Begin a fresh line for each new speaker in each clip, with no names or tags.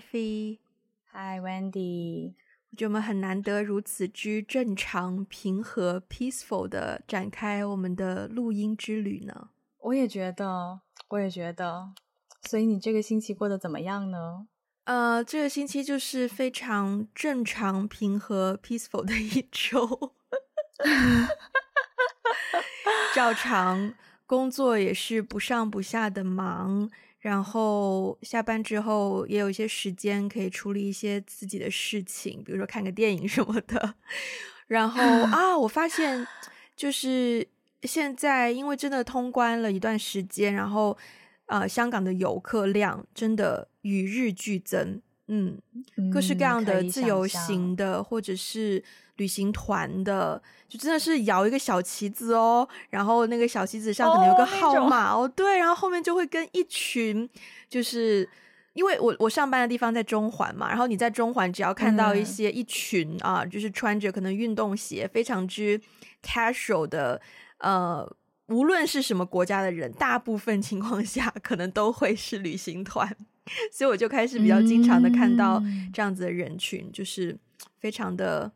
Ivy，
嗨，Wendy。
我觉得我们很难得如此之正常、平和、peaceful 的展开我们的录音之旅呢。
我也觉得，我也觉得。所以你这个星期过得怎么样呢？
呃，这个星期就是非常正常、平和、peaceful 的一周。照常工作也是不上不下的忙。然后下班之后也有一些时间可以处理一些自己的事情，比如说看个电影什么的。然后 啊，我发现就是现在因为真的通关了一段时间，然后呃，香港的游客量真的与日俱增。嗯，各式各样的自由行的或者是旅行团的，就真的是摇一个小旗子哦，然后那个小旗子上可能有个号码哦，哦，对，然后后面就会跟一群，就是因为我我上班的地方在中环嘛，然后你在中环只要看到一些一群啊，就是穿着可能运动鞋，非常之 casual 的，呃，无论是什么国家的人，大部分情况下可能都会是旅行团。所以我就开始比较经常的看到这样子的人群，嗯、就是非常的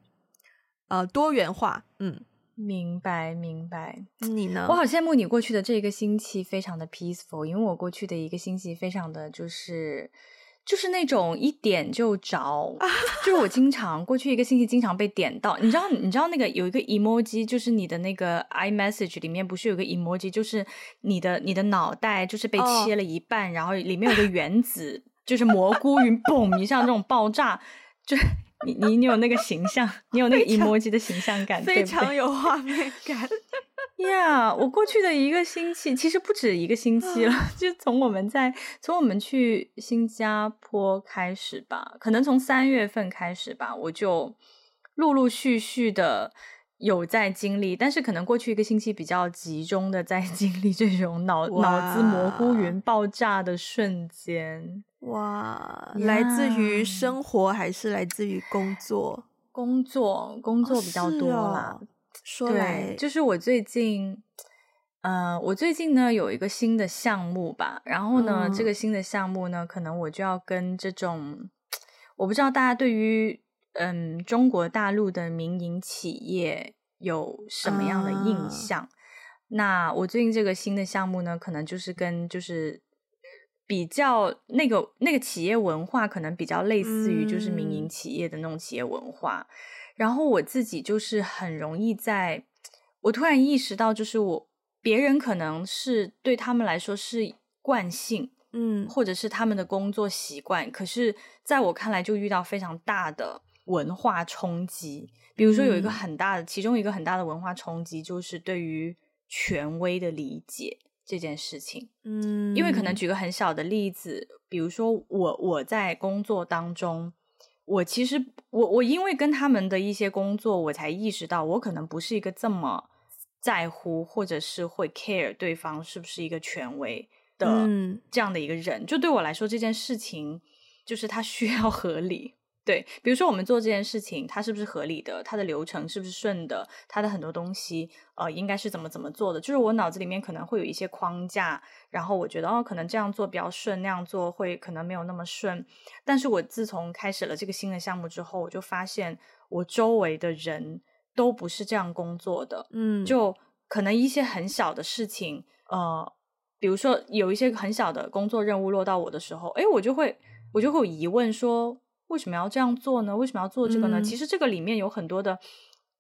呃多元化。嗯，
明白明白。
你呢？
我好羡慕你过去的这个星期非常的 peaceful，因为我过去的一个星期非常的就是就是那种一点就着，啊、就是我经常过去一个星期经常被点到。你知道你知道那个有一个 emoji，就是你的那个 iMessage 里面不是有个 emoji，就是你的你的脑袋就是被切了一半，哦、然后里面有个原子，就是蘑菇云，嘣一下这种爆炸，就你 你你有那个形象，你有那个 emoji 的形象感，
非常有画面感。
呀，yeah, 我过去的一个星期其实不止一个星期了，就从我们在从我们去新加坡开始吧，可能从三月份开始吧，我就陆陆续续的有在经历，但是可能过去一个星期比较集中的在经历这种脑脑子蘑菇云爆炸的瞬间。
哇来自于生活还是来自于工作？
工作，工作比较多啦。哦
说来
对，就是我最近，呃，我最近呢有一个新的项目吧，然后呢，嗯、这个新的项目呢，可能我就要跟这种，我不知道大家对于嗯中国大陆的民营企业有什么样的印象？啊、那我最近这个新的项目呢，可能就是跟就是比较那个那个企业文化，可能比较类似于就是民营企业的那种企业文化。嗯然后我自己就是很容易在，我突然意识到，就是我别人可能是对他们来说是惯性，嗯，或者是他们的工作习惯，可是在我看来就遇到非常大的文化冲击。比如说有一个很大的，嗯，其中一个很大的文化冲击就是对于权威的理解这件事情，嗯，因为可能举个很小的例子，比如说我我在工作当中。我其实，我我因为跟他们的一些工作，我才意识到，我可能不是一个这么在乎，或者是会 care 对方是不是一个权威的这样的一个人。嗯、就对我来说，这件事情就是它需要合理。对，比如说我们做这件事情，它是不是合理的？它的流程是不是顺的？它的很多东西，呃，应该是怎么怎么做的？就是我脑子里面可能会有一些框架，然后我觉得哦，可能这样做比较顺，那样做会可能没有那么顺。但是我自从开始了这个新的项目之后，我就发现我周围的人都不是这样工作的。嗯，就可能一些很小的事情，呃，比如说有一些很小的工作任务落到我的时候，诶，我就会我就会有疑问说。为什么要这样做呢？为什么要做这个呢？嗯、其实这个里面有很多的，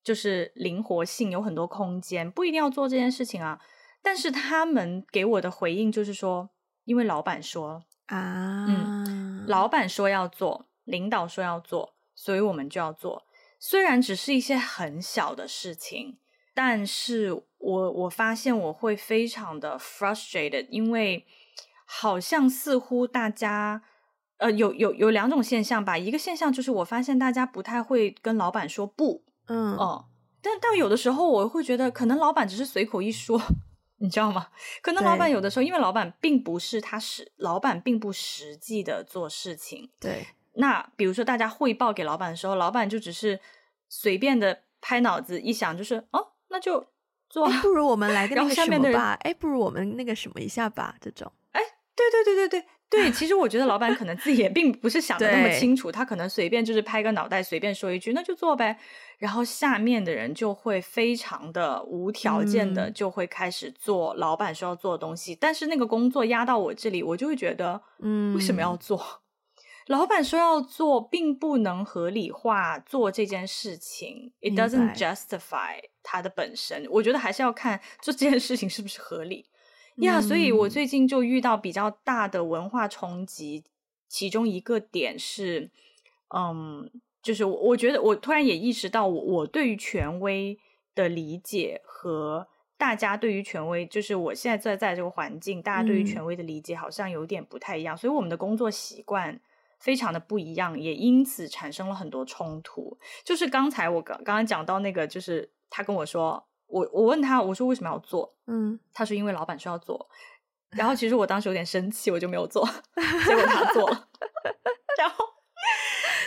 就是灵活性，有很多空间，不一定要做这件事情啊。但是他们给我的回应就是说，因为老板说啊，嗯，老板说要做，领导说要做，所以我们就要做。虽然只是一些很小的事情，但是我我发现我会非常的 frustrated，因为好像似乎大家。呃，有有有两种现象吧。一个现象就是，我发现大家不太会跟老板说不，嗯哦、嗯。但但有的时候，我会觉得，可能老板只是随口一说，你知道吗？可能老板有的时候，因为老板并不是他实，老板并不实际的做事情。
对。
那比如说，大家汇报给老板的时候，老板就只是随便的拍脑子一想，就是哦，那就做。
不如我们来个 那个什么吧？哎，不如我们那个什么一下吧，这种。
对对对对对，对，其实我觉得老板可能自己也并不是想的那么清楚，他可能随便就是拍个脑袋，随便说一句，那就做呗。然后下面的人就会非常的无条件的就会开始做老板说要做的东西，嗯、但是那个工作压到我这里，我就会觉得，嗯，为什么要做？嗯、老板说要做，并不能合理化做这件事情，it doesn't justify 它的本身。我觉得还是要看做这件事情是不是合理。呀，yeah, 所以我最近就遇到比较大的文化冲击，其中一个点是，嗯，就是我我觉得我突然也意识到我，我我对于权威的理解和大家对于权威，就是我现在在在这个环境，大家对于权威的理解好像有点不太一样，嗯、所以我们的工作习惯非常的不一样，也因此产生了很多冲突。就是刚才我刚刚刚讲到那个，就是他跟我说。我我问他，我说为什么要做？嗯，他说因为老板说要做。然后 其实我当时有点生气，我就没有做。结果他做了。然后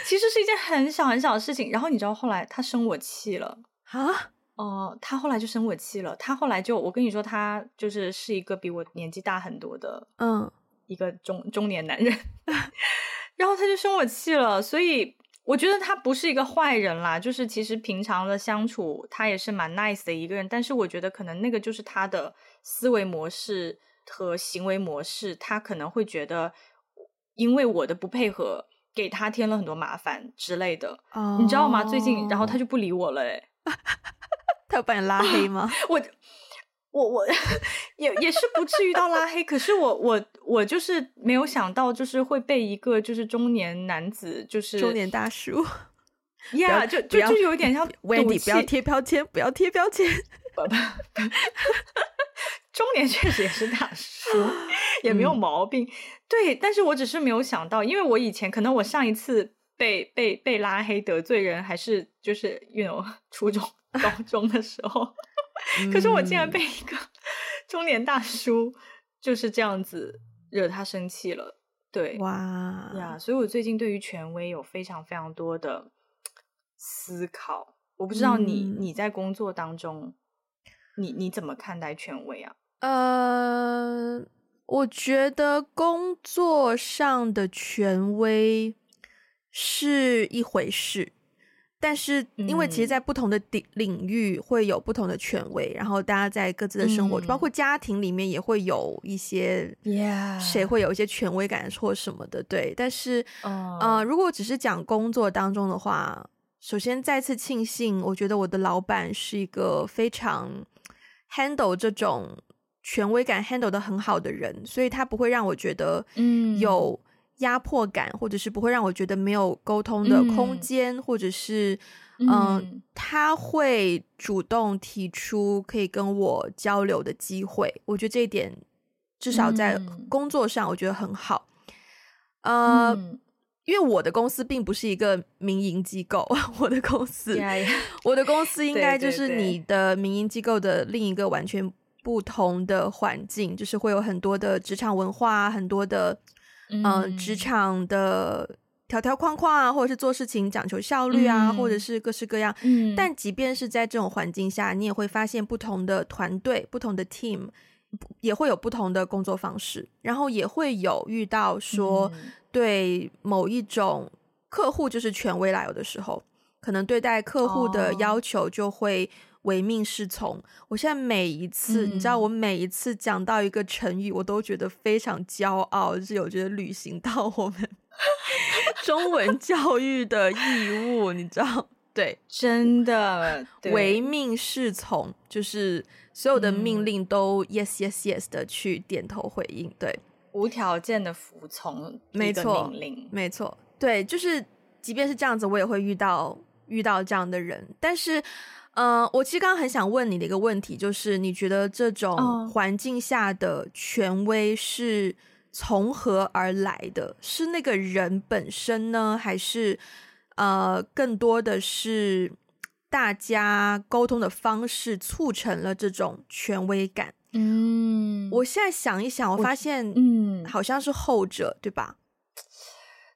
其实是一件很小很小的事情。然后你知道后来他生我气了啊？哦、呃，他后来就生我气了。他后来就我跟你说，他就是是一个比我年纪大很多的，嗯，一个中中年男人。然后他就生我气了，所以。我觉得他不是一个坏人啦，就是其实平常的相处，他也是蛮 nice 的一个人。但是我觉得可能那个就是他的思维模式和行为模式，他可能会觉得，因为我的不配合，给他添了很多麻烦之类的。Oh. 你知道吗？最近，然后他就不理我了，诶
他要把你拉黑吗？
我。我我也也是不至于到拉黑，可是我我我就是没有想到，就是会被一个就是中年男子，就是
中年大叔，
呀 Yeah, 就就就有点像
Wendy，不要贴标签，不要贴标签。
中年确实也是大叔，也没有毛病。嗯、对，但是我只是没有想到，因为我以前可能我上一次被被被拉黑得罪人，还是就是因为我初中高中的时候。可是我竟然被一个 中年大叔就是这样子惹他生气了，对，哇呀！所以我最近对于权威有非常非常多的思考。我不知道你、嗯、你在工作当中，你你怎么看待权威啊？
呃，我觉得工作上的权威是一回事。但是，因为其实，在不同的领领域会有不同的权威，嗯、然后大家在各自的生活，嗯、包括家庭里面，也会有一些谁会有一些权威感或什么的，对。但是，嗯、呃，如果只是讲工作当中的话，首先再次庆幸，我觉得我的老板是一个非常 handle 这种权威感 handle 的很好的人，所以他不会让我觉得嗯有。压迫感，或者是不会让我觉得没有沟通的空间，嗯、或者是嗯、呃，他会主动提出可以跟我交流的机会。我觉得这一点至少在工作上，我觉得很好。嗯、呃，因为我的公司并不是一个民营机构，我的公司，我的公司应该就是你的民营机构的另一个完全不同的环境，就是会有很多的职场文化，很多的。嗯、呃，职。场的条条框框啊，或者是做事情讲求效率啊，嗯、或者是各式各样。嗯，但。即便是在这种环境下，你也会发现不同的团队、不同的 team 也会有不同的工作方式，然后也会有遇到说对某一种客户就是权威来有的时候，可能对待客户的要求就会。唯命是从。我现在每一次，嗯、你知道，我每一次讲到一个成语，我都觉得非常骄傲，就是我觉得履行到我们 中文教育的义务，你知道？对，
真的，
唯命是从，就是所有的命令都 yes yes yes 的去点头回应，对，
无条件的服从，没错，命令，
没错，对，就是即便是这样子，我也会遇到遇到这样的人，但是。嗯、呃，我其实刚刚很想问你的一个问题，就是你觉得这种环境下的权威是从何而来的？是那个人本身呢，还是呃，更多的是大家沟通的方式促成了这种权威感？嗯，我现在想一想，我发现，嗯，好像是后者，对吧？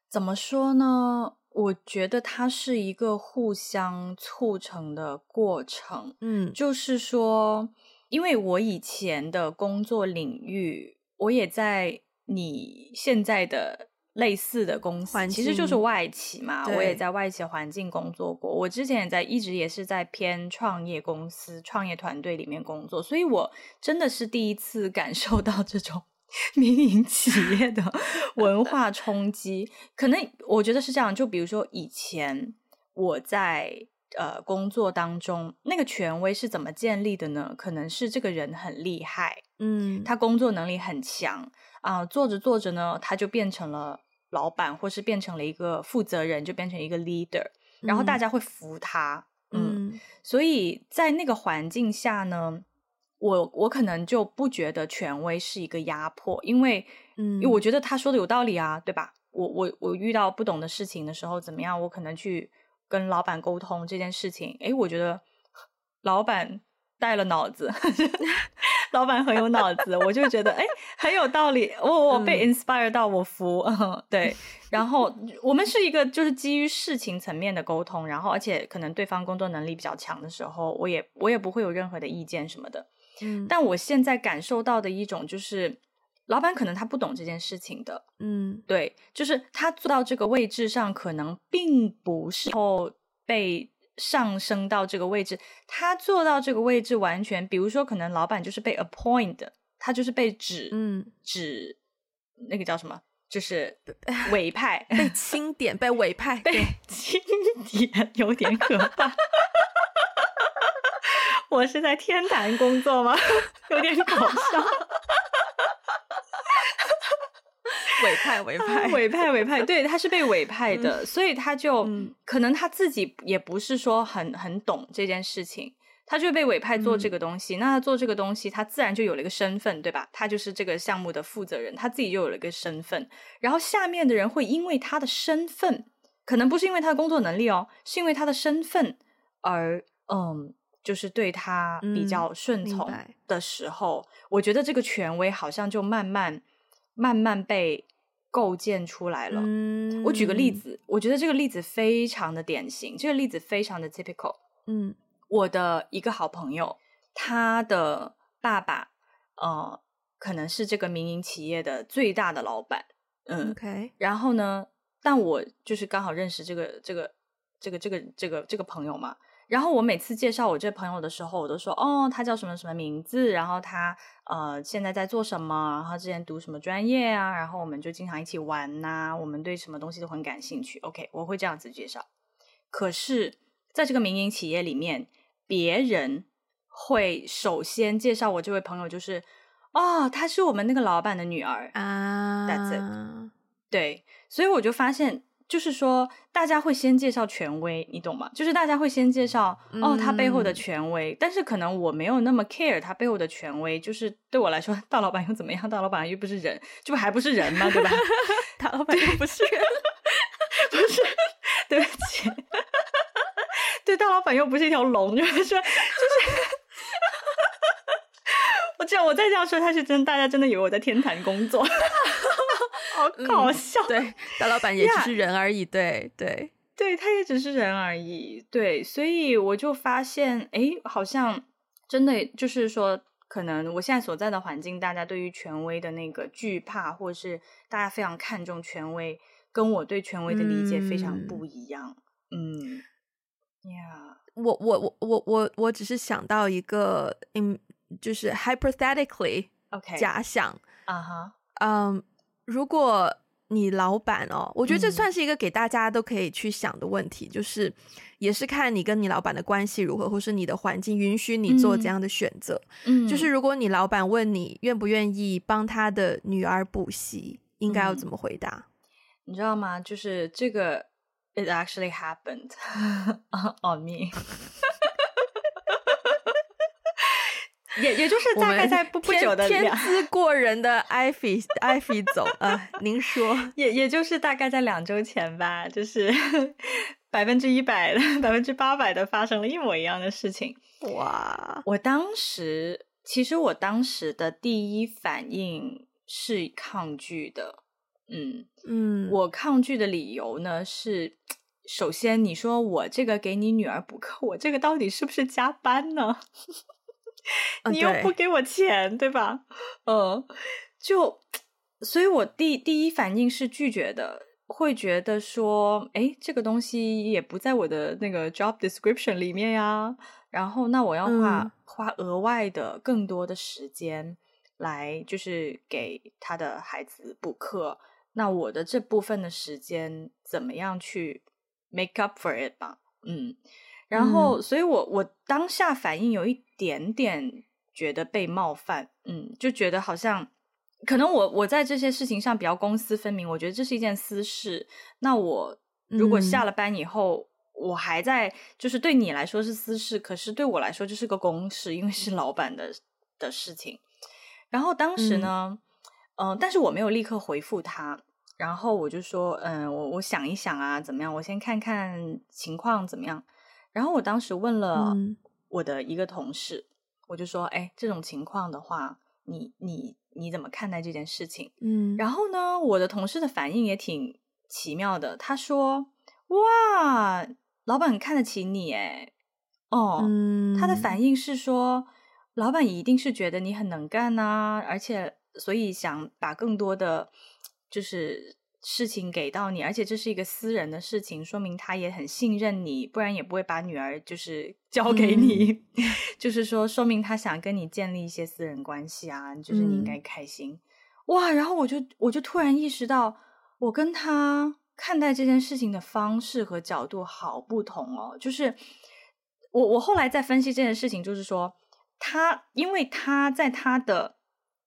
怎么说呢？我觉得它是一个互相促成的过程，嗯，就是说，因为我以前的工作领域，我也在你现在的类似的公司，其实就是外企嘛。我也在外企环境工作过，我之前也在一直也是在偏创业公司、创业团队里面工作，所以我真的是第一次感受到这种 民营企业的文化冲击。可能我觉得是这样，就比如说以前我在。呃，工作当中那个权威是怎么建立的呢？可能是这个人很厉害，
嗯，
他工作能力很强啊，呃，做着做着呢，他就变成了老板，或是变成了一个负责人，就变成一个 leader，然后大家会服他，嗯，嗯，所以在那个环境下呢，我我可能就不觉得权威是一个压迫，因为，嗯，因为我觉得他说的有道理啊，对吧？我我我遇到不懂的事情的时候，怎么样？我可能去。跟老板沟通这件事情，诶，我觉得老板带了脑子，老板很有脑子，我就觉得诶很有道理。我我被 inspire 到，我服。嗯、对，然后我们是一个就是基于事情层面的沟通，然后而且可能对方工作能力比较强的时候，我也我也不会有任何的意见什么的。
嗯，
但我现在感受到的一种就是。老板可能他不懂这件事情的，
嗯，
对，就是他做到这个位置上，可能并不是后被上升到这个位置，他做到这个位置完全，比如说可能老板就是被 appoint 的，他就是被指，
嗯，
指那个叫什么，就是委派，
被钦点，被委派，
被钦点，有点可怕。我是在天坛工作吗？有点搞笑。
委派，委派，
委派，委派，对，他是被委派的，嗯、所以他就、嗯、可能他自己也不是说很很懂这件事情，他就被委派做这个东西。嗯、那他做这个东西，他自然就有了一个身份，对吧？他就是这个项目的负责人，他自己就有了一个身份。然后下面的人会因为他的身份，可能不是因为他的工作能力哦，是因为他的身份而嗯，就是对他比较顺从的时候，嗯、我觉得这个权威好像就慢慢慢慢被。构建出来了。
嗯，
我举个例子，我觉得这个例子非常的典型，这个例子非常的 typical。
嗯，
我的一个好朋友，他的爸爸，呃，可能是这个民营企业的最大的老板。嗯
，OK。
然后呢，但我就是刚好认识这个这个这个这个这个这个朋友嘛。然后我每次介绍我这朋友的时候，我都说哦，他叫什么什么名字，然后他呃现在在做什么，然后之前读什么专业啊，然后我们就经常一起玩呐、啊，我们对什么东西都很感兴趣。OK，我会这样子介绍。可是在这个民营企业里面，别人会首先介绍我这位朋友，就是哦，她是我们那个老板的女儿
啊。
That's it。对，所以我就发现。就是说，大家会先介绍权威，你懂吗？就是大家会先介绍哦，他背后的权威。嗯、但是可能我没有那么 care 他背后的权威。就是对我来说，大老板又怎么样？大老板又不是人，这不还不是人吗？对吧？
大老板又不是人，
不是，对不起，对，大老板又不是一条龙，就是说，就是，我这样我再这样说下去，真大家真的以为我在天坛工作。好搞笑，
嗯，对，大老板也只是人而已，对对。
对，他也只是人而已，对，所以我就发现，哎，好像真的就是说，可能我现在所在的环境，大家对于权威的那个惧怕，或者是大家非常看重权威，跟我对权威的理解非常不一样，嗯，呀、
嗯，我我我我我我只是想到一个，嗯，就是 hypothetically，OK，假想，
啊哈，
嗯。如果你老板哦，我觉得这算是一个给大家都可以去想的问题，嗯、就是也是看你跟你老板的关系如何，或是你的环境允许你做怎样的选择。
嗯，
就是如果你老板问你愿不愿意帮他的女儿补习，应该要怎么回答？
你知道吗？就是这个，it actually happened on me。也也就是大概在不不久的
天资过人的艾菲艾菲总啊，您说
也也就是大概在两周前吧，就是 百分之一百的百分之八百的发生了一模一样的事情。
哇！
我当时其实我当时的第一反应是抗拒的，嗯
嗯，
我抗拒的理由呢是，首先你说我这个给你女儿补课，我这个到底是不是加班呢？你又不给我钱，对，对吧？嗯，就所以我第第一反应是拒绝的，会觉得说，哎，这个东西也不在我的那个 job description 里面呀。然后，那我要花、嗯、花额外的更多的时间来，就是给他的孩子补课。那我的这部分的时间怎么样去 make up for it 吧？嗯，然后，嗯、所以我我当下反应有一点点觉得被冒犯，嗯，就觉得好像可能我我在这些事情上比较公私分明，我觉得这是一件私事。那我如果下了班以后。嗯我还在，就是对你来说是私事，可是对我来说就是个公事，因为是老板的的事情。然后当时呢，嗯、呃，但是我没有立刻回复他，然后我就说，嗯、呃，我我想一想啊，怎么样？我先看看情况怎么样。然后我当时问了我的一个同事，嗯、我就说，哎，这种情况的话，你你你怎么看待这件事情？嗯，然后呢，我的同事的反应也挺奇妙的，他说，哇。老板很看得起你，诶哦，嗯、他的反应是说，老板一定是觉得你很能干呐、啊，而且所以想把更多的就是事情给到你，而且这是一个私人的事情，说明他也很信任你，不然也不会把女儿就是 交给你，嗯、就是说说明他想跟你建立一些私人关系啊，就是你应该开心、嗯、哇。然后我就我就突然意识到，我跟他。看待这件事情的方式和角度好不同哦，就是我我后来在分析这件事情，就是说他因为他在他的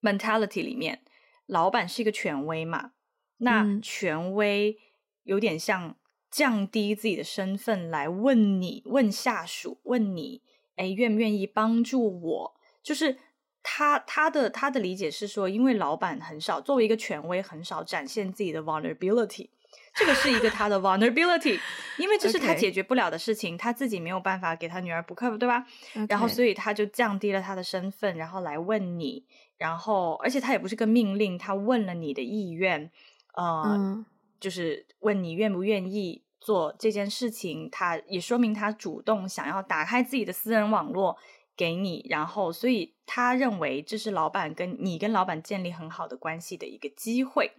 mentality 里面，老板是一个权威嘛，那权威有点像降低自己的身份来问你，问下属，问你，哎，愿不愿意帮助我？就是他他的他的理解是说，因为老板很少作为一个权威，很少展现自己的 vulnerability。这个是一个他的 vulnerability，因为这是他解决不了的事情.他自己没有办法给他女儿补课，对吧.然后所以他就降低了他的身份，然后来问你，然后而且他也不是个命令，他问了你的意愿，呃，嗯、就是问你愿不愿意做这件事情，他也说明他主动想要打开自己的私人网络给你，然后所以他认为这是老板跟你跟老板建立很好的关系的一个机会，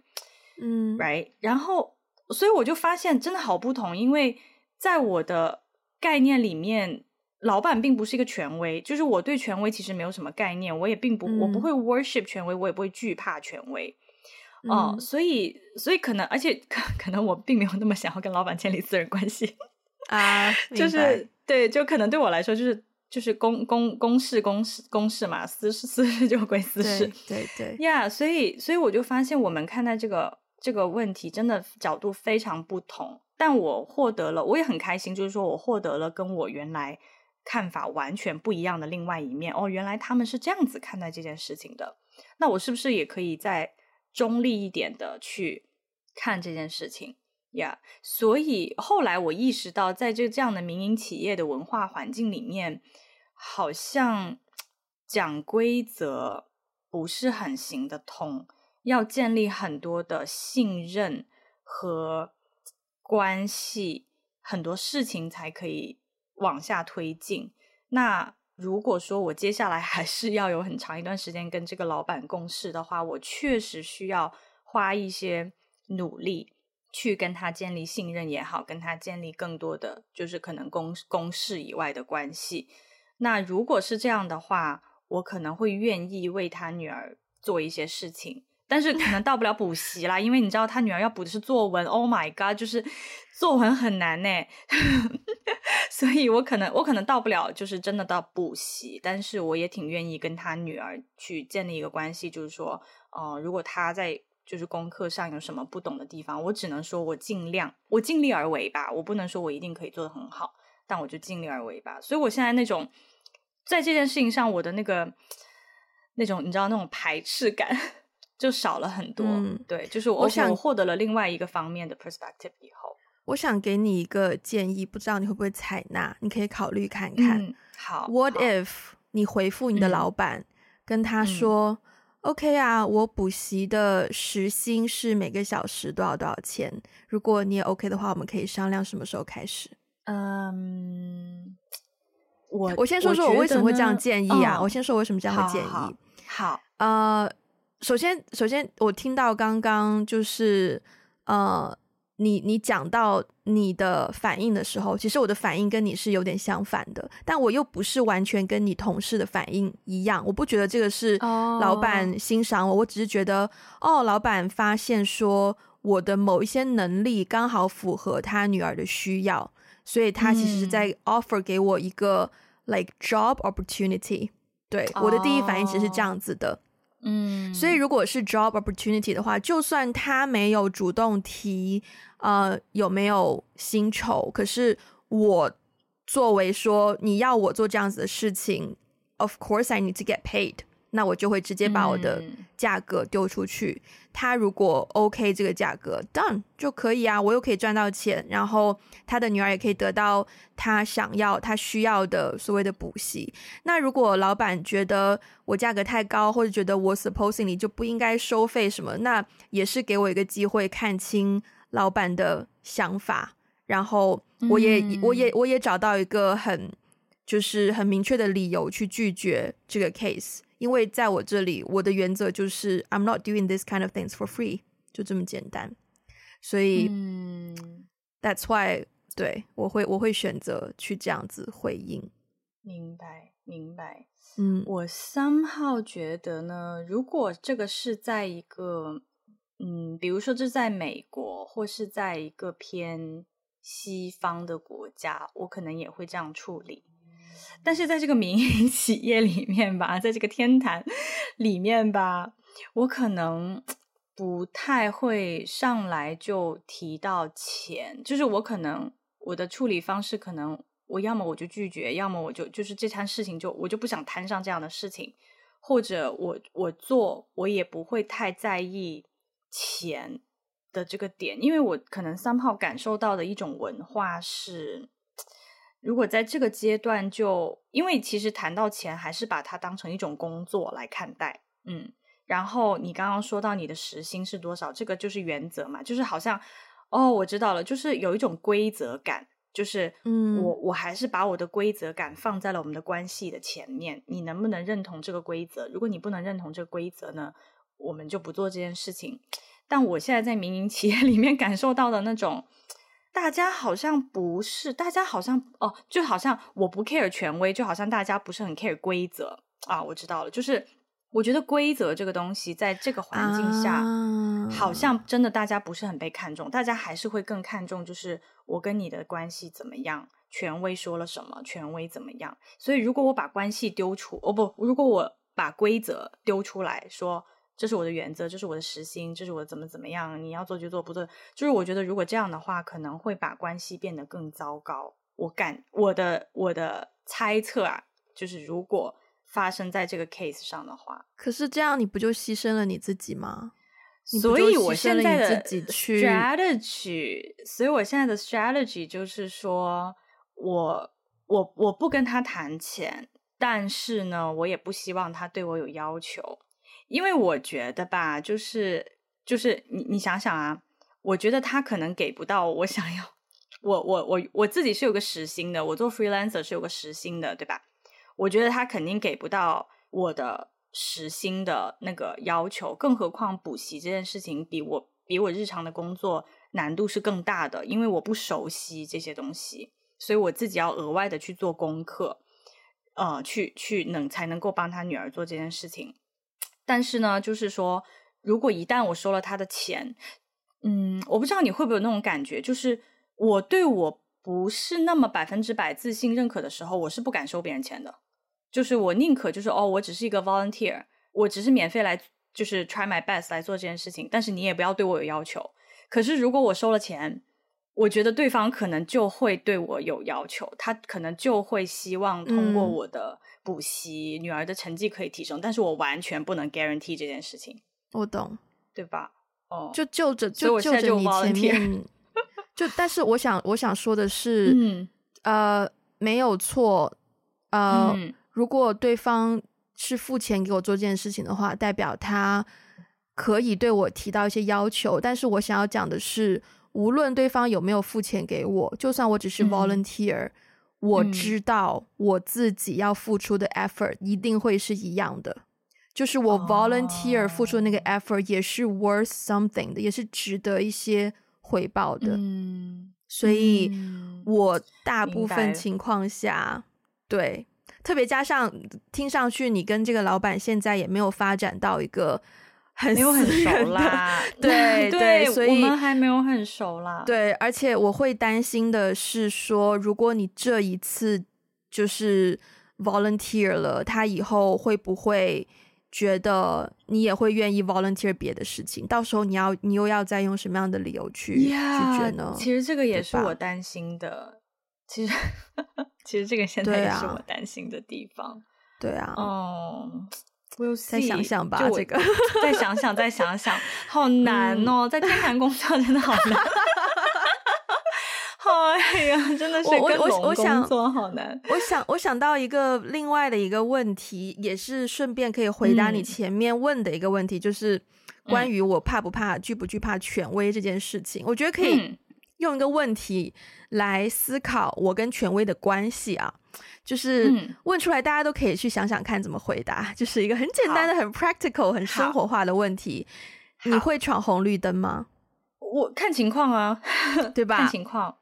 嗯，right，然后。所以我就发现真的好不同，因为在我的概念里面，老板并不是一个权威，就是我对权威其实没有什么概念，我也并不，嗯、我不会 worship 权威，我也不会惧怕权威，哦、嗯，所以，所以可能，而且可可能我并没有那么想要跟老板建立私人关系
啊，
就是对，就可能对我来说，就是就是公公公事公事公事嘛，私事私事就归私事，
对对
呀，yeah, 所以所以我就发现我们看待这个。这个问题真的角度非常不同，但我获得了，我也很开心，就是说我获得了跟我原来看法完全不一样的另外一面。哦，原来他们是这样子看待这件事情的，那我是不是也可以再中立一点的去看这件事情呀所以后来我意识到，在这这样的民营企业的文化环境里面，好像讲规则不是很行得通。要建立很多的信任和关系，很多事情才可以往下推进。那如果说我接下来还是要有很长一段时间跟这个老板共事的话，我确实需要花一些努力去跟他建立信任也好，跟他建立更多的就是可能公公事以外的关系。那如果是这样的话，我可能会愿意为他女儿做一些事情。但是可能到不了补习啦，因为你知道他女儿要补的是作文，Oh my god，就是作文很难呢，所以我可能我可能到不了，就是真的到补习，但是我也挺愿意跟他女儿去建立一个关系，就是说，呃，如果他在就是功课上有什么不懂的地方，我只能说我尽量，我尽力而为吧，我不能说我一定可以做得很好，但我就尽力而为吧。所以我现在那种在这件事情上，我的那个那种你知道那种排斥感。就少了很多，嗯、对，就是我想我获得了另外一个方面的 perspective 以后，
我想给你一个建议，不知道你会不会采纳？你可以考虑看看。
嗯、好
，What
好
if 你回复你的老板，嗯、跟他说、嗯、，OK 啊，我补习的时薪是每个小时多少多少钱？如果你也 OK 的话，我们可以商量什么时候开始。
嗯，我
我先说说我为什么会这样建议啊？我，我先说我为什么这样的建议。
好，好好
呃。首先，首先我听到刚刚就是呃，你你讲到你的反应的时候，其实我的反应跟你是有点相反的，但我又不是完全跟你同事的反应一样。我不觉得这个是老板欣赏我，oh. 我只是觉得哦，老板发现说我的某一些能力刚好符合他女儿的需要，所以他其实是在 offer 给我一个、嗯、like job opportunity。对，我的第一反应其实是这样子的。
嗯，
所以如果是 job opportunity 的话，就算他没有主动提，呃，有没有薪酬，可是我作为说你要我做这样子的事情，of course I need to get paid。那我就会直接把我的价格丢出去。嗯、他如果 OK 这个价格 done 就可以啊，我又可以赚到钱，然后他的女儿也可以得到他想要、他需要的所谓的补习。那如果老板觉得我价格太高，或者觉得我 supposedly 就不应该收费什么，那也是给我一个机会看清老板的想法，然后我也、嗯、我也我也找到一个很就是很明确的理由去拒绝这个 case。因为在我这里，我的原则就是 I'm not doing this kind of things for free，就这么简单。所以，
嗯
，That's why，对，我会我会选择去这样子回应。
明白，明白。
嗯，
我 somehow 觉得呢，如果这个是在一个，嗯，比如说这是在美国，或是在一个偏西方的国家，我可能也会这样处理。但是在这个民营 企业里面吧，在这个天坛里面吧，我可能不太会上来就提到钱，就是我可能我的处理方式，可能我要么我就拒绝，要么我就就是这摊事情就我就不想摊上这样的事情，或者我我做我也不会太在意钱的这个点，因为我可能三炮感受到的一种文化是。如果在这个阶段就，因为其实谈到钱，还是把它当成一种工作来看待，嗯。然后你刚刚说到你的时薪是多少，这个就是原则嘛，就是好像，哦，我知道了，就是有一种规则感，就是，嗯，我我还是把我的规则感放在了我们的关系的前面。你能不能认同这个规则？如果你不能认同这个规则呢，我们就不做这件事情。但我现在在民营企业里面感受到的那种。大家好像不是，大家好像哦，就好像我不 care 权威，就好像大家不是很 care 规则啊。我知道了，就是我觉得规则这个东西，在这个环境下，啊，好像真的大家不是很被看重，大家还是会更看重，就是我跟你的关系怎么样，权威说了什么，权威怎么样。所以如果我把关系丢出，哦不，如果我把规则丢出来说。这是我的原则，这是我的实心，这是我怎么怎么样。你要做就做，不做就是我觉得如果这样的话，可能会把关系变得更糟糕。我感我的我的猜测啊，就是如果发生在这个 case 上的话，
可是这样你不就牺牲了你自己吗？
所以我现在的 strategy，所以我现在的 strategy 就是说我我我不跟他谈钱，但是呢，我也不希望他对我有要求。因为我觉得吧，就是就是你你想想啊，我觉得他可能给不到我想要，我我我我自己是有个时薪的，我做 freelancer 是有个时薪的，对吧？我觉得他肯定给不到我的时薪的那个要求，更何况补习这件事情比我比我日常的工作难度是更大的，因为我不熟悉这些东西，所以我自己要额外的去做功课，呃，去去能才能够帮他女儿做这件事情。但是呢，就是说，如果一旦我收了他的钱，嗯，我不知道你会不会有那种感觉，就是我对我不是那么百分之百自信认可的时候，我是不敢收别人钱的。就是我宁可就是哦，我只是一个 volunteer，我只是免费来，就是 try my best 来做这件事情。但是你也不要对我有要求。可是如果我收了钱，我觉得对方可能就会对我有要求，他可能就会希望通过我的。补习女儿的成绩可以提升，但是我完全不能 guarantee 这件事情。
我懂，
对吧？哦，
就就着就就着你前面，就但是我想我想说的是，
嗯，
呃，没有错，呃，
嗯，
如果对方是付钱给我做这件事情的话，代表他可以对我提到一些要求。但是我想要讲的是，无论对方有没有付钱给我，就算我只是 volunteer。嗯我知道我自己要付出的 effort 一定会是一样的，就是我 volunteer 付出那个 effort 也是 worth something 的，也是值得一些回报的。
嗯，
所以我大部分情况下，对，特别加上听上去你跟这个老板现在也没有发展到一个。很
没有很熟啦
对对，所以
我们还没有很熟啦。
对，而且我会担心的是说，如果你这一次就是 volunteer 了，他以后会不会觉得你也会愿意 volunteer 别的事情？到时候你要你又要再用什么样的理由去拒绝呢？
其实这个也是我担心的。其实 其实这个现在也是我担心的地方。
对啊，
哦。
We'll see, 再想想吧，这个
再想想，再想想，好难哦，嗯、在天坛工作真的好难。哎呀，真的是跟龙工作好难。
我想，我想到一个另外的一个问题，也是顺便可以回答你前面问的一个问题，嗯、就是关于我怕不怕、惧不惧怕权威这件事情。我觉得可以用一个问题来思考我跟权威的关系啊。就是问出来，大家都可以去想想看怎么回答。就是一个很简单的、很 practical、很生活化的问题。你会闯红绿灯吗？
我看情况啊，
对 吧？
看情况。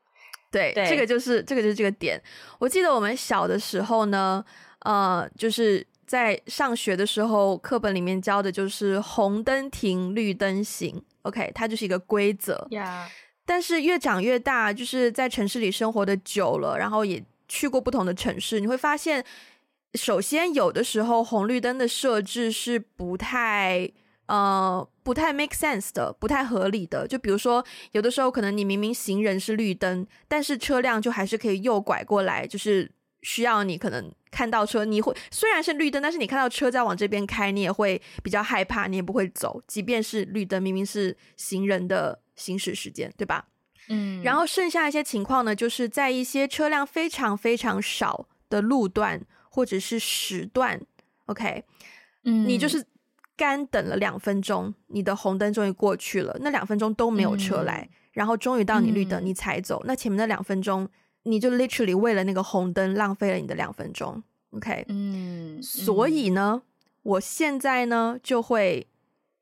对，对这个就是这个就是这个点。我记得我们小的时候呢，呃，就是在上学的时候，课本里面教的就是红灯停，绿灯行。OK，它就是一个规则。
Yeah.
但是越长越大，就是在城市里生活的久了，然后也。去过不同的城市，你会发现，首先有的时候红绿灯的设置是不太呃不太 make sense 的，不太合理的。就比如说，有的时候可能你明明行人是绿灯，但是车辆就还是可以右拐过来，就是需要你可能看到车，你会虽然是绿灯，但是你看到车在往这边开，你也会比较害怕，你也不会走，即便是绿灯，明明是行人的行驶时间，对吧？
嗯，
然后剩下一些情况呢，就是在一些车辆非常非常少的路段或者是时段，OK，
嗯，
你就是干等了两分钟，你的红灯终于过去了，那两分钟都没有车来，嗯、然后终于到你绿灯，你才走，嗯、那前面那两分钟你就 literally 为了那个红灯浪费了你的两分钟，OK，
嗯，
所以呢，我现在呢就会。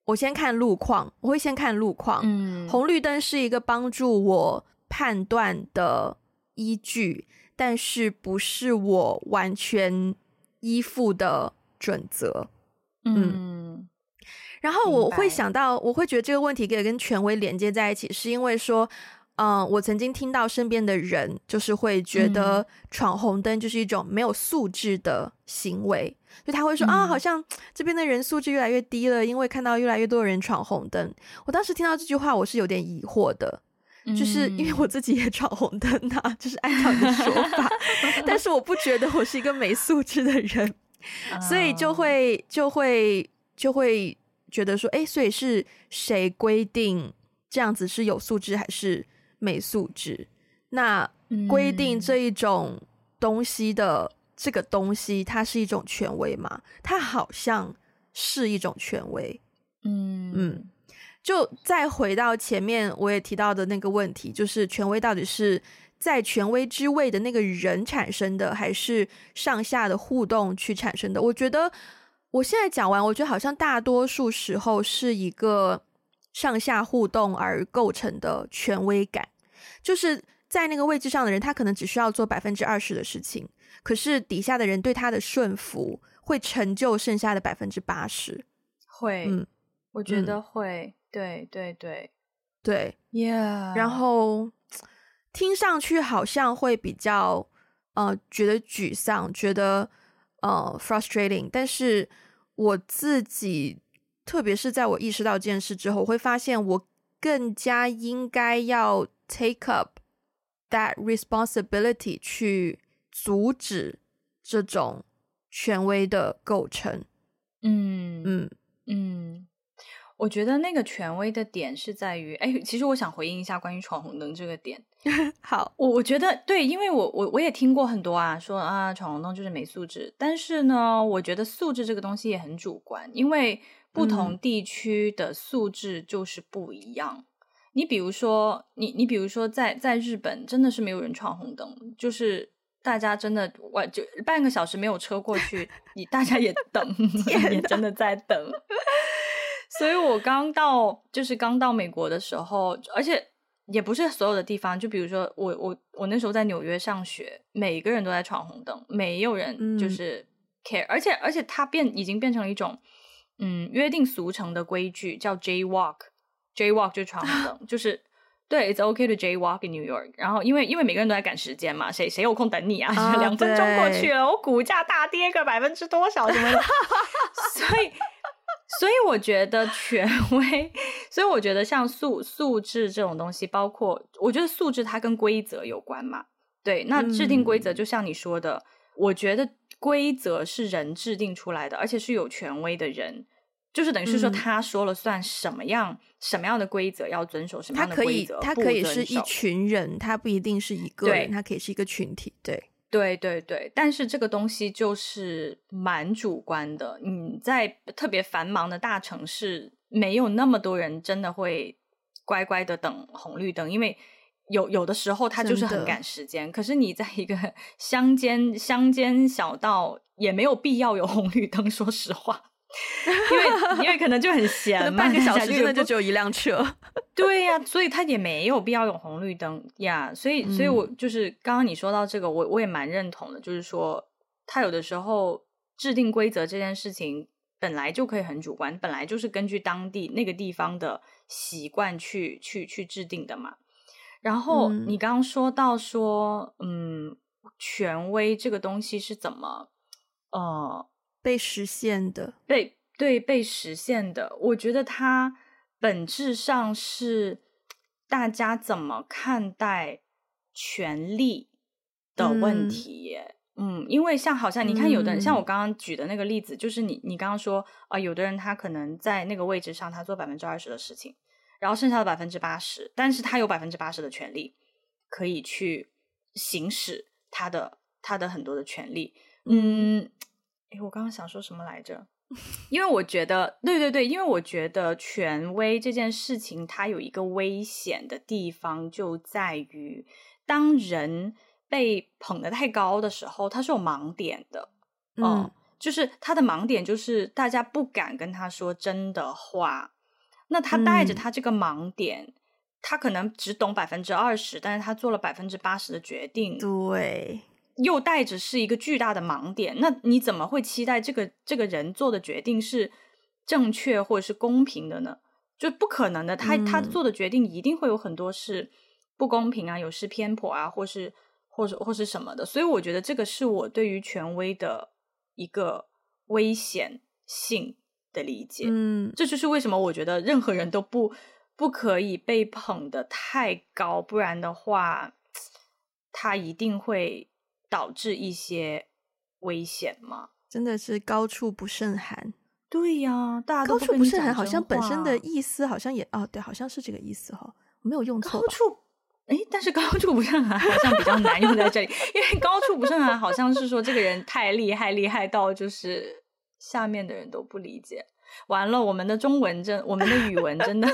我先看路况，我会先看路况。
嗯，
红绿灯是一个帮助我判断的依据，但是不是我完全依附的准则。
嗯，嗯，
然后我会想到，我会觉得这个问题可以跟权威连接在一起，是因为说。嗯、呃，我曾经听到身边的人就是会觉得闯红灯就是一种没有素质的行为，嗯、就他会说啊，好像这边的人素质越来越低了，因为看到越来越多人闯红灯。我当时听到这句话，我是有点疑惑的，就是因为我自己也闯红灯啊，就是按照你的说法，但是我不觉得我是一个没素质的人，所以就会就会就会觉得说，哎，所以是谁规定这样子是有素质还是？没素质，那规定这一种东西的这个东西，它是一种权威吗？它好像是一种权威。
嗯
嗯，就再回到前面我也提到的那个问题，就是权威到底是在权威之位的那个人产生的，还是上下的互动去产生的？我觉得我现在讲完，我觉得好像大多数时候是一个上下互动而构成的权威感。就是在那个位置上的人，他可能只需要做百分之二十的事情，可是底下的人对他的顺服会成就剩下的百分之八十。
会，
嗯，
我觉得会，嗯、对对对
对
，Yeah。
然后听上去好像会比较呃觉得沮丧，觉得呃 frustrating，但是我自己，特别是在我意识到这件事之后，我会发现我更加应该要。Take up that responsibility 去阻止这种权威的构成。
嗯
嗯
嗯，我觉得那个权威的点是在于，哎，其实我想回应一下关于闯红灯这个点。
好，
我我觉得对，因为我我我也听过很多啊，说啊闯红灯就是没素质。但是呢，我觉得素质这个东西也很主观，因为不同地区的素质就是不一样。嗯你比如说，你你比如说在，在在日本真的是没有人闯红灯，就是大家真的，我就半个小时没有车过去，你大家也等，也真的在等。所以我刚到，就是刚到美国的时候，而且也不是所有的地方，就比如说我我我那时候在纽约上学，每个人都在闯红灯，没有人就是 care，、嗯、而且而且它变已经变成了一种嗯约定俗成的规矩，叫 jaywalk，jaywalk 就闯红灯，就是对，it's okay to jaywalk in New York。然后因为因为每个人都在赶时间嘛，谁谁有空等你啊？两、oh, 分钟过去了，我股价大跌个百分之多少什么的，所以。所以我觉得权威，所以我觉得像素素质这种东西，包括我觉得素质它跟规则有关嘛。对，那制定规则就像你说的，嗯、我觉得规则是人制定出来的，而且是有权威的人，就是等于是说他说了算，什么样、嗯、什么样的规则要遵守，什么样的规则
他可以是一群人，他不一定是一个人，他可以是一个群体，对。
对对对，但是这个东西就是蛮主观的。你在特别繁忙的大城市，没有那么多人真的会乖乖的等红绿灯，因为有有的时候他就是很赶时间。可是你在一个 乡间乡间小道，也没有必要有红绿灯，说实话。因为因为可能就很闲嘛，
半个小时 真的就只有一辆车。
对呀、啊，所以他也没有必要有红绿灯呀。Yeah, 所以，所以我就是刚刚你说到这个，我我也蛮认同的。就是说，他有的时候制定规则这件事情本来就可以很主观，本来就是根据当地那个地方的习惯去去去制定的嘛。然后你刚刚说到说，嗯，权威这个东西是怎么，呃。
被实现的，
被对被实现的，我觉得它本质上是大家怎么看待权力的问题耶。嗯，嗯，因为像好像你看，有的人、嗯、像我刚刚举的那个例子，就是你你刚刚说啊、呃，有的人他可能在那个位置上，他做百分之二十的事情，然后剩下的百分之八十，但是他有百分之八十的权利可以去行使他的他的很多的权利，嗯。哎，我刚刚想说什么来着？因为我觉得，对对对，因为我觉得权威这件事情，它有一个危险的地方，就在于当人被捧得太高的时候，他是有盲点的。嗯，嗯，就是他的盲点就是大家不敢跟他说真的话。那他带着他这个盲点，嗯、他可能只懂百分之二十，但是他做了百分之八十的决定。
对。
又带着是一个巨大的盲点，那你怎么会期待这个这个人做的决定是正确或者是公平的呢？就不可能的，他他做的决定一定会有很多是不公平啊，有失偏颇啊，或是或者或是什么的。所以我觉得这个是我对于权威的一个危险性的理解。嗯，这就是为什么我觉得任何人都不不可以被捧得太高，不然的话，他一定会。导致一些危险吗？
真的是高处不胜寒。
对呀，大家
高处不胜寒，好像本身的意思好像也哦，对，好像是这个意思哈，我没有用错。
高处，哎，但是高处不胜寒好像比较难用在这里，因为高处不胜寒好像是说这个人太厉害，厉害到就是下面的人都不理解。完了，我们的中文真，我们的语文真的，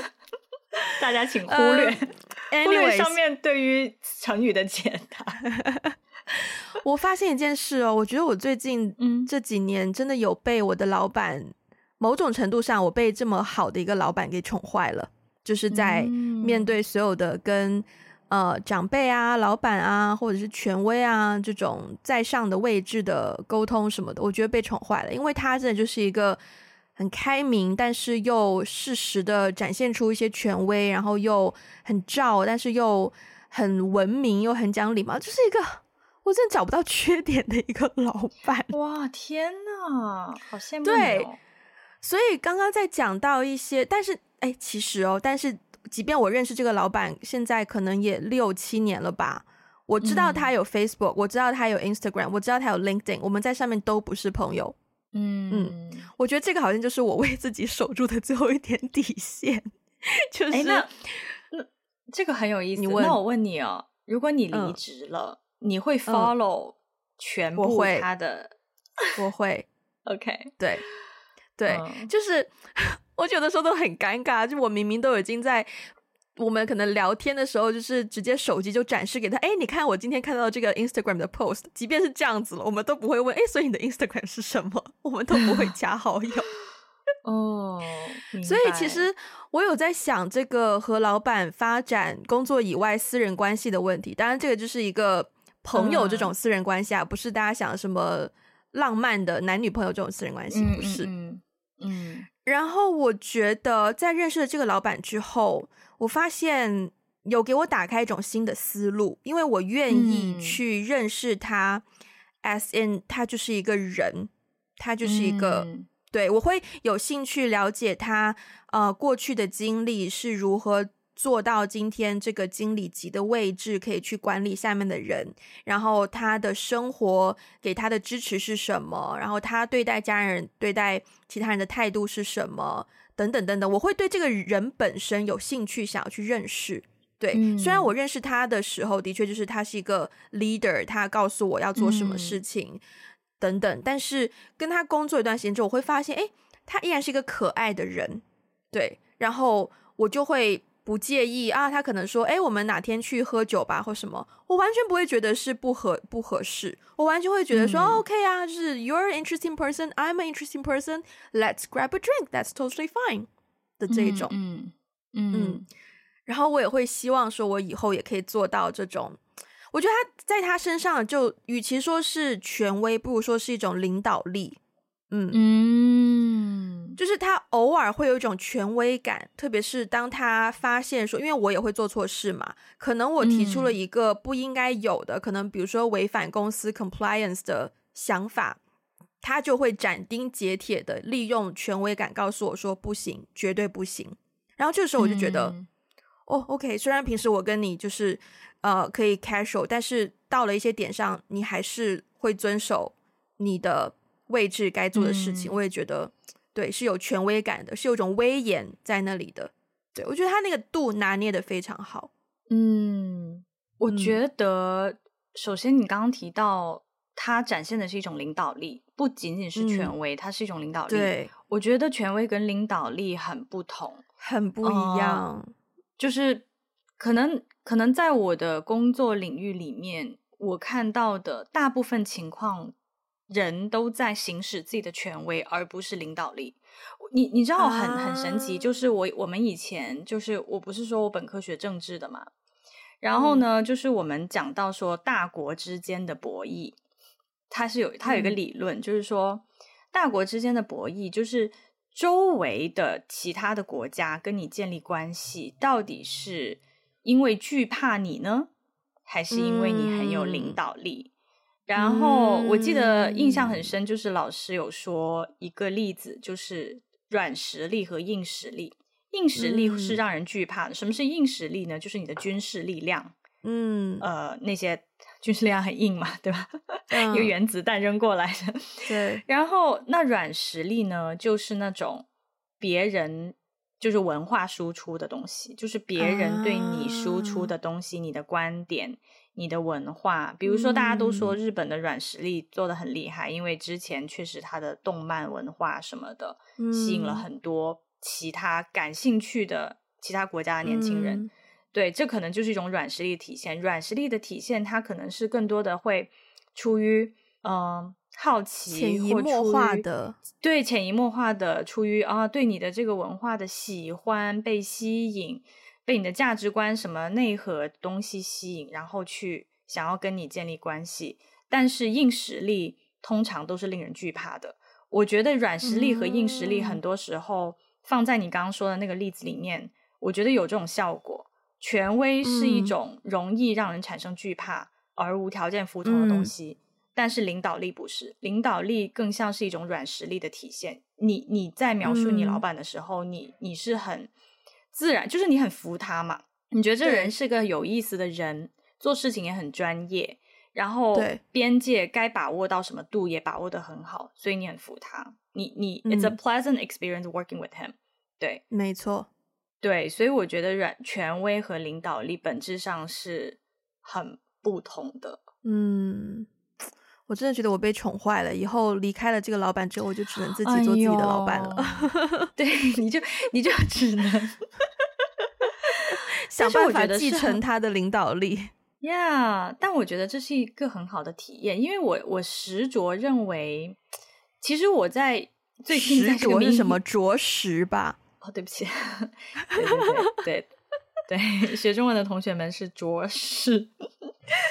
大家请忽略，uh, 忽略上面对于成语的解答。
我发现一件事哦，我觉得我最近这几年真的有被我的老板，某种程度上我被这么好的一个老板给宠坏了。就是在面对所有的跟呃长辈啊、老板啊，或者是权威啊这种在上的位置的沟通什么的，我觉得被宠坏了，因为他真的就是一个很开明，但是又适时的展现出一些权威，然后又很照，但是又很文明，又很讲礼貌，就是一个。我真的找不到缺点的一个老板。
哇，天哪，好羡慕哦。
对，所以刚刚在讲到一些，但是哎，其实哦，但是即便我认识这个老板，现在可能也六七年了吧。我知道他有 Facebook，嗯，我知道他有 Instagram，我知道他有 LinkedIn，我们在上面都不是朋友。嗯嗯，我觉得这个好像就是我为自己守住的最后一点底线。就是
那那这个很有意思。那我问你哦，如果你离职了？嗯你会 follow、嗯、全部他的？
我会，
OK，
对，对，嗯、就是 我有的时候都很尴尬，就我明明都已经在我们可能聊天的时候，就是直接手机就展示给他，哎，你看我今天看到这个 Instagram 的 post，即便是这样子了，我们都不会问，哎，所以你的 Instagram 是什么？我们都不会加好友。
哦，
所以其实我有在想这个和老板发展工作以外私人关系的问题。当然，这个就是一个朋友这种私人关系啊，嗯、不是大家想的什么浪漫的男女朋友这种私人关系，不是。
嗯。
然后我觉得，在认识了这个老板之后，我发现有给我打开一种新的思路，因为我愿意去认识他，嗯，as in 他就是一个人，他就是一个，嗯，对，我会有兴趣了解他，呃，过去的经历是如何。做到今天这个经理级的位置，可以去管理下面的人，然后他的生活给他的支持是什么？然后他对待家人、对待其他人的态度是什么？等等等等，我会对这个人本身有兴趣，想要去认识。对，嗯、虽然我认识他的时候，的确就是他是一个 leader，他告诉我要做什么事情、嗯、等等，但是跟他工作一段时间之后，我会发现，哎，他依然是一个可爱的人。对，然后我就会。不介意啊，他可能说，哎，我们哪天去喝酒吧，或什么，我完全不会觉得是不合不合适，我完全会觉得说、嗯。哦、，OK 啊，就是 You're an interesting person, I'm an interesting person, let's grab a drink, that's totally fine 的这一种，
嗯
嗯，嗯，然后我也会希望说，我以后也可以做到这种，我觉得他在他身上就，与其说是权威，不如说是一种领导力。嗯
嗯，
就是他偶尔会有一种权威感，特别是当他发现说，因为我也会做错事嘛，可能我提出了一个不应该有的，嗯、可能比如说违反公司 compliance 的想法，他就会斩钉截铁的利用权威感告诉我说不行，绝对不行。然后这个时候我就觉得，嗯、哦，OK，虽然平时我跟你就是呃可以 casual，但是到了一些点上，你还是会遵守你的。位置该做的事情，嗯、我也觉得对，是有权威感的，是有种威严在那里的。对，我觉得他那个度拿捏的非常好。
嗯，我觉得首先你刚刚提到他展现的是一种领导力，不仅仅是权威，他、嗯、是一种领导力。
对，
我觉得权威跟领导力很不同，
很不一样。
嗯、就是可能可能在我的工作领域里面，我看到的大部分情况。人都在行使自己的权威，而不是领导力。你你知道很很神奇，就是我我们以前就是我不是说我本科学政治的嘛，然后呢，就是我们讲到说大国之间的博弈，它是有它有一个理论，就是说大国之间的博弈，就是周围的其他的国家跟你建立关系，到底是因为惧怕你呢，还是因为你很有领导力？然后我记得印象很深，就是老师有说一个例子，就是软实力和硬实力。硬实力是让人惧怕的。什么是硬实力呢？就是你的军事力量。
嗯，
呃，那些军事力量很硬嘛，对吧？一个原子弹扔过来的。
对。
然后那软实力呢，就是那种别人就是文化输出的东西，就是别人对你输出的东西，你的观点。你的文化，比如说大家都说日本的软实力做的很厉害，嗯、因为之前确实它的动漫文化什么的，嗯、吸引了很多其他感兴趣的其他国家的年轻人。嗯、对，这可能就是一种软实力的体现。软实力的体现，它可能是更多的会出于嗯、呃、好奇，
潜移默化的，
对，潜移默化的出于啊对你的这个文化的喜欢被吸引。被你的价值观什么内核东西吸引，然后去想要跟你建立关系，但是硬实力通常都是令人惧怕的。我觉得软实力和硬实力很多时候放在你刚刚说的那个例子里面，嗯、我觉得有这种效果。权威是一种容易让人产生惧怕而无条件服从的东西，嗯、但是领导力不是，领导力更像是一种软实力的体现。你你在描述你老板的时候，嗯、你你是很。自然就是你很服他嘛，你觉得这个人是个有意思的人，做事情也很专业，然后边界该把握到什么度也把握的很好，所以你很服他。你你、嗯、，it's a pleasant experience working with him。对，
没错，
对，所以我觉得软权威和领导力本质上是很不同的。
嗯。我真的觉得我被宠坏了，以后离开了这个老板之后，我就只能自己做自己的老板了。
哎、对，你就你就只能
想办法继承他的领导力。
呀，yeah, 但我觉得这是一个很好的体验，因为我我实着认为，其实我在最近在
着是什么着实吧？
哦，对不起，对对对对对，学中文的同学们是着实，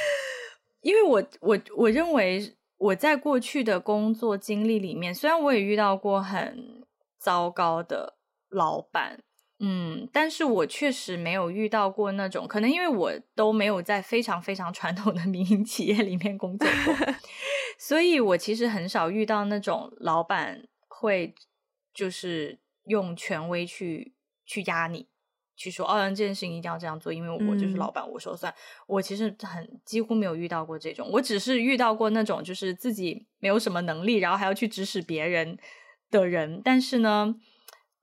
因为我我我认为我在过去的工作经历里面，虽然我也遇到过很糟糕的老板。嗯，但是我确实没有遇到过那种，可能因为我都没有在非常非常传统的民营企业里面工作过，所以我其实很少遇到那种老板会就是用权威去去压你，去说哦，这件事情一定要这样做，因为我就是老板，我说算。嗯、我其实很几乎没有遇到过这种，我只是遇到过那种就是自己没有什么能力，然后还要去指使别人的人，但是呢。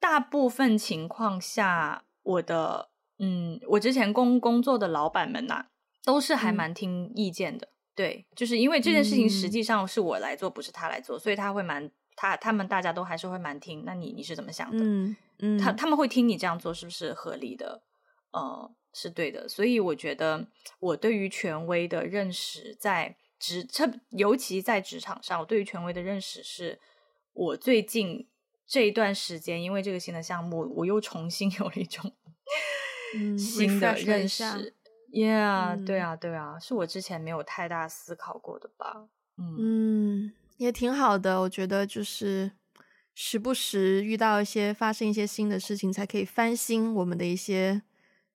大部分情况下，我的嗯，我之前工工作的老板们呐、啊，都是还蛮听意见的。嗯、对，就是因为这件事情实际上是我来做，嗯、不是他来做，所以他会蛮他他们大家都还是会蛮听。那你你是怎么想的？嗯嗯，他他们会听你这样做是不是合理的？呃，是对的。所以我觉得我对于权威的认识在职，这尤其在职场上，我对于权威的认识是我最近。这一段时间，因为这个新的项目，我又重新 有了一种新的认识。嗯、Yeah，、嗯、对啊，对啊，是我之前没有太大思考过的吧？嗯，
嗯，也挺好的。我觉得就是时不时遇到一些发生一些新的事情，才可以翻新我们的一些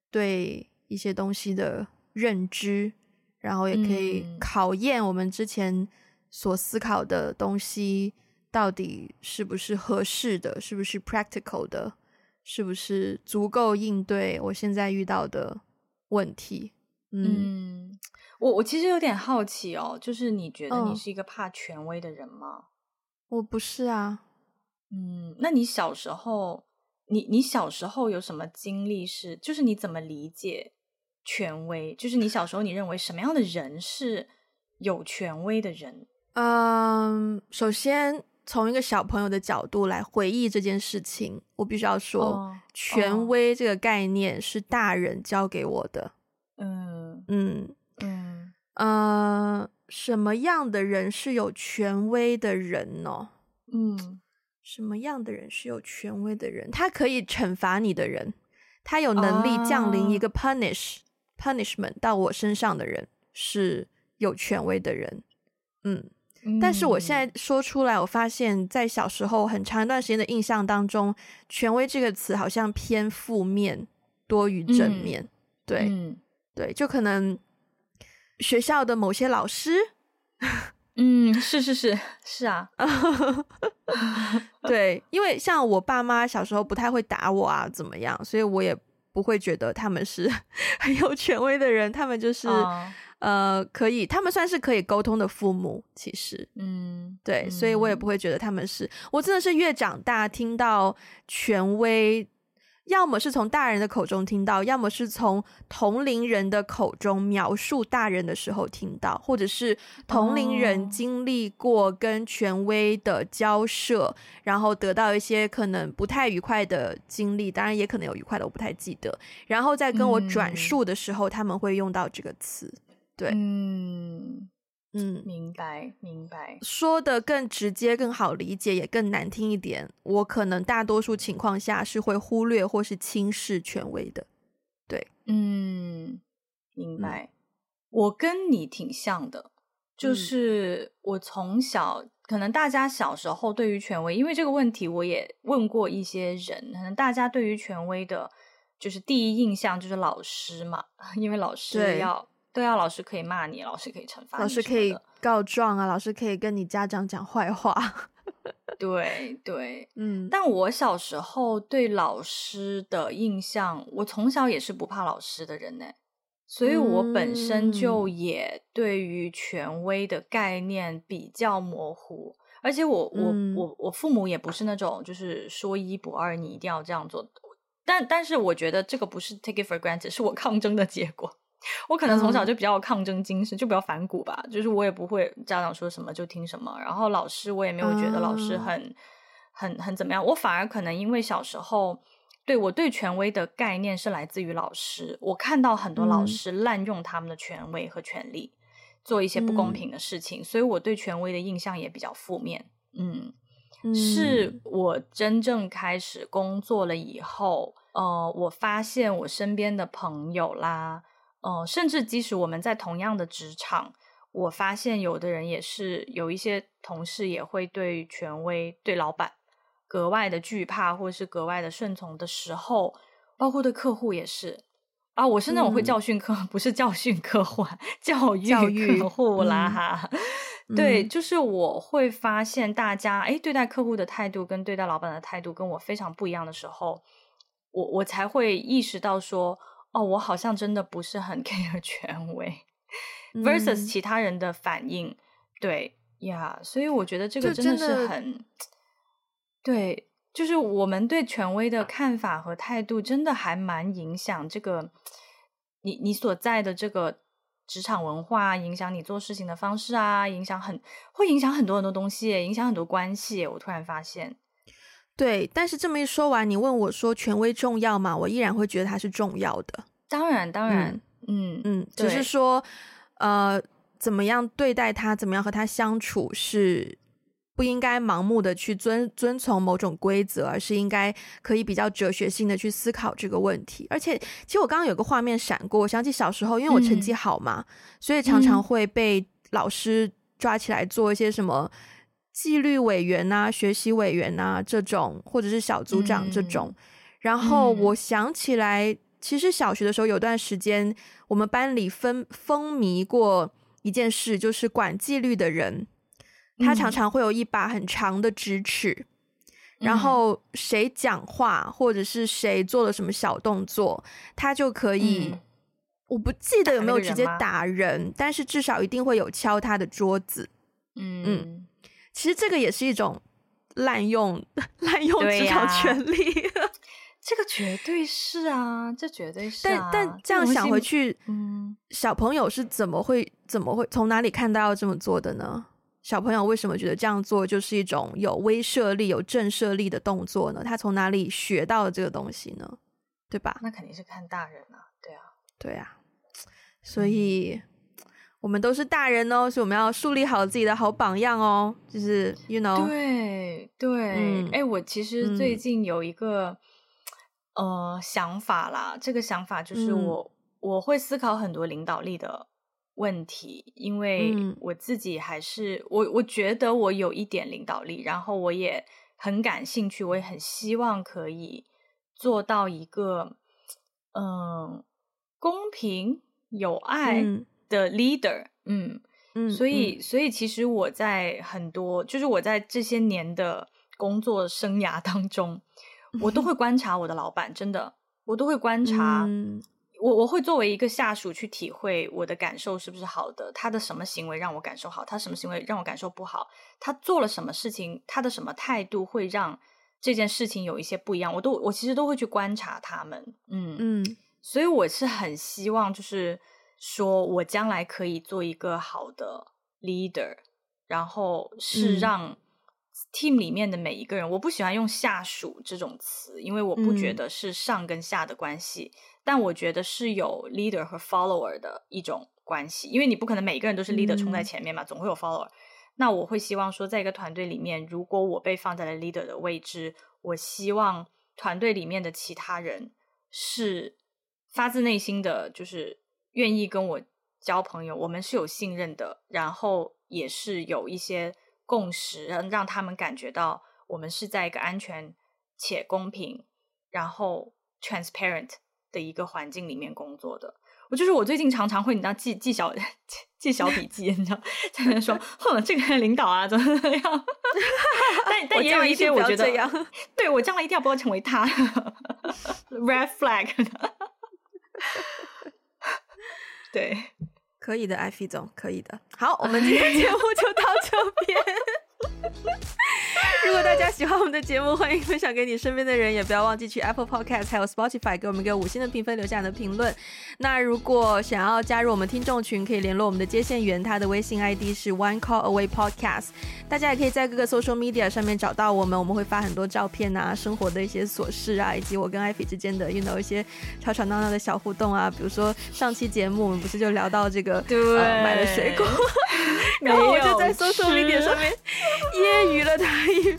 对一些东西的认知，然后也可以考验我们之前所思考的东西。到底是不是合适的？是不是 practical 的？是不是足够应对我现在遇到的问题？
嗯，嗯，我我其实有点好奇哦，就是你觉得你是一个怕权威的人吗？哦，
我不是啊。
嗯，那你小时候，你你小时候有什么经历是？就是你怎么理解权威？就是你小时候你认为什么样的人是有权威的人？
嗯，首先。从一个小朋友的角度来回忆这件事情，我必须要说，oh, 权威这个概念是大人教给我的。嗯嗯嗯呃，什么样的人是有权威的人呢？嗯，什么样的人是有权威的人？他可以惩罚你的人，他有能力降临一个 punish、oh. punishment 到我身上的人是有权威的人。嗯。但是我现在说出来，我发现，在小时候很长一段时间的印象当中，“权威”这个词好像偏负面多于正面。嗯、对，嗯、对，就可能学校的某些老师，
嗯，是是是是啊，
对，因为像我爸妈小时候不太会打我啊，怎么样，所以我也不会觉得他们是 很有权威的人，他们就是。哦呃，可以，他们算是可以沟通的父母，其实，嗯，对，嗯、所以我也不会觉得他们是。我真的是越长大，听到权威，要么是从大人的口中听到，要么是从同龄人的口中描述大人的时候听到，或者是同龄人经历过跟权威的交涉，哦、然后得到一些可能不太愉快的经历，当然也可能有愉快的，我不太记得。然后在跟我转述的时候，嗯、他们会用到这个词。对，嗯
嗯，明白明白。
说的更直接、更好理解，也更难听一点。我可能大多数情况下是会忽略或是轻视权威的。对，
嗯，明白。嗯、我跟你挺像的，就是我从小，可能大家小时候对于权威，因为这个问题，我也问过一些人，可能大家对于权威的，就是第一印象就是老师嘛，因为老师要。对啊，老师可以骂你，老师可以惩罚你，
老师可以告状啊，老师可以跟你家长讲坏话。
对对，嗯。但我小时候对老师的印象，我从小也是不怕老师的人呢，所以我本身就也对于权威的概念比较模糊，而且我我我我父母也不是那种就是说一不二，你一定要这样做。但但是我觉得这个不是 take it for granted，是我抗争的结果。我可能从小就比较有抗争精神，嗯、就比较反骨吧。就是我也不会家长说什么就听什么，然后老师我也没有觉得老师很、嗯、很很怎么样。我反而可能因为小时候对，我对权威的概念是来自于老师，我看到很多老师滥用他们的权威和权力，嗯、做一些不公平的事情，所以我对权威的印象也比较负面。嗯，嗯是我真正开始工作了以后，呃，我发现我身边的朋友啦，呃，甚至即使我们在同样的职场，我发现有的人也是有一些同事也会对权威、对老板。格外的惧怕，或是格外的顺从的时候，包括对客户也是啊。我是那种会教训客，嗯、不是教训客户，教育客户啦哈。嗯、对，就是我会发现大家哎，对待客户的态度跟对待老板的态度跟我非常不一样的时候，我我才会意识到说，哦，我好像真的不是很 care 权威、嗯、versus 其他人的反应。对呀，yeah, 所以我觉得这个真的是很。对，就是我们对权威的看法和态度，真的还蛮影响这个你你所在的这个职场文化，影响你做事情的方式啊，影响很会影响很多很多东西，影响很多关系。我突然发现，
对，但是这么一说完，你问我说权威重要吗？我依然会觉得它是重要的。
当然，当然，嗯嗯，
嗯只是说，呃，怎么样对待他，怎么样和他相处是。不应该盲目的去遵遵从某种规则，而是应该可以比较哲学性的去思考这个问题。而且，其实我刚刚有个画面闪过，我想起小时候，因为我成绩好嘛，嗯、所以常常会被老师抓起来做一些什么纪律委员啊、学习委员啊这种，或者是小组长这种。嗯、然后我想起来，其实小学的时候有段时间，我们班里风风靡过一件事，就是管纪律的人。他常常会有一把很长的直尺，嗯、然后谁讲话或者是谁做了什么小动作，他就可以，嗯、我不记得有没有直接打人，人但是至少一定会有敲他的桌子。嗯嗯，其实这个也是一种滥用 滥用职场权力，
啊、这个绝对是啊，这绝对是、啊。
但但这样想回去，嗯，小朋友是怎么会怎么会从哪里看到要这么做的呢？小朋友为什么觉得这样做就是一种有威慑力、有震慑力的动作呢？他从哪里学到的这个东西呢？对吧？
那肯定是看大人啊，对啊，
对啊。所以，嗯、我们都是大人哦，所以我们要树立好自己的好榜样哦。就是 you know，
对对。哎、嗯欸，我其实最近有一个、嗯、呃想法啦，这个想法就是我、嗯、我会思考很多领导力的。问题，因为我自己还是、嗯、我，我觉得我有一点领导力，然后我也很感兴趣，我也很希望可以做到一个嗯公平有爱的 leader，嗯嗯，所以所以其实我在很多就是我在这些年的工作生涯当中，我都会观察我的老板，真的，我都会观察。嗯。我我会作为一个下属去体会我的感受是不是好的，他的什么行为让我感受好，他什么行为让我感受不好，他做了什么事情，他的什么态度会让这件事情有一些不一样，我都我其实都会去观察他们，嗯嗯，所以我是很希望就是说我将来可以做一个好的 leader，然后是让 team 里面的每一个人，嗯、我不喜欢用下属这种词，因为我不觉得是上跟下的关系。嗯但我觉得是有 leader 和 follower 的一种关系，因为你不可能每个人都是 leader 冲在前面嘛，嗯、总会有 follower。那我会希望说，在一个团队里面，如果我被放在了 leader 的位置，我希望团队里面的其他人是发自内心的，就是愿意跟我交朋友，我们是有信任的，然后也是有一些共识，让让他们感觉到我们是在一个安全且公平，然后 transparent。的一个环境里面工作的，我就是我最近常常会你知道记记小 记小笔记，你知道在那说，哼，这个领导啊怎么怎么样？但 但也有一些我觉得，我对我将来一定要不要成为他，red flag。对，
可以的，艾菲总，可以的。好，我们今天 节目就到这边。如果大家喜欢我们的节目，欢迎分享给你身边的人，也不要忘记去 Apple Podcast 还有 Spotify 给我们一个五星的评分，留下你的评论。那如果想要加入我们听众群，可以联络我们的接线员，他的微信 ID 是 One Call Away Podcast。大家也可以在各个 social media 上面找到我们，我们会发很多照片啊，生活的一些琐事啊，以及我跟艾菲之间的，you know 一些吵吵闹闹的小互动啊。比如说上期节目我们不是就聊到这个，
对，
呃、买了水果，然后我就在 social media 上面揶揄了他一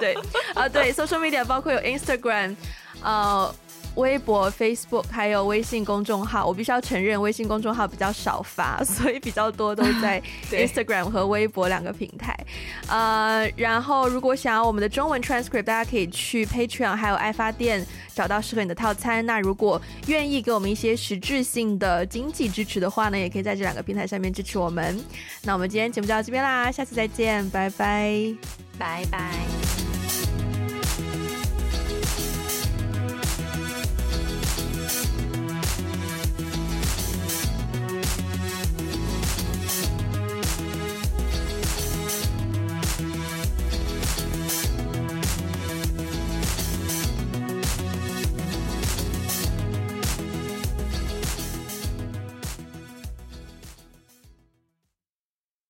对啊，对，social media 包括有 Instagram，呃，微博、Facebook，还有微信公众号。我必须要承认，微信公众号比较少发，所以比较多都在 Instagram 和微博两个平台。呃，然后如果想要我们的中文 transcript，大家可以去 Patreon 还有爱发电找到适合你的套餐。那如果愿意给我们一些实质性的经济支持的话呢，也可以在这两个平台上面支持我们。那我们今天节目就到这边啦，下次再见，拜拜，
拜拜。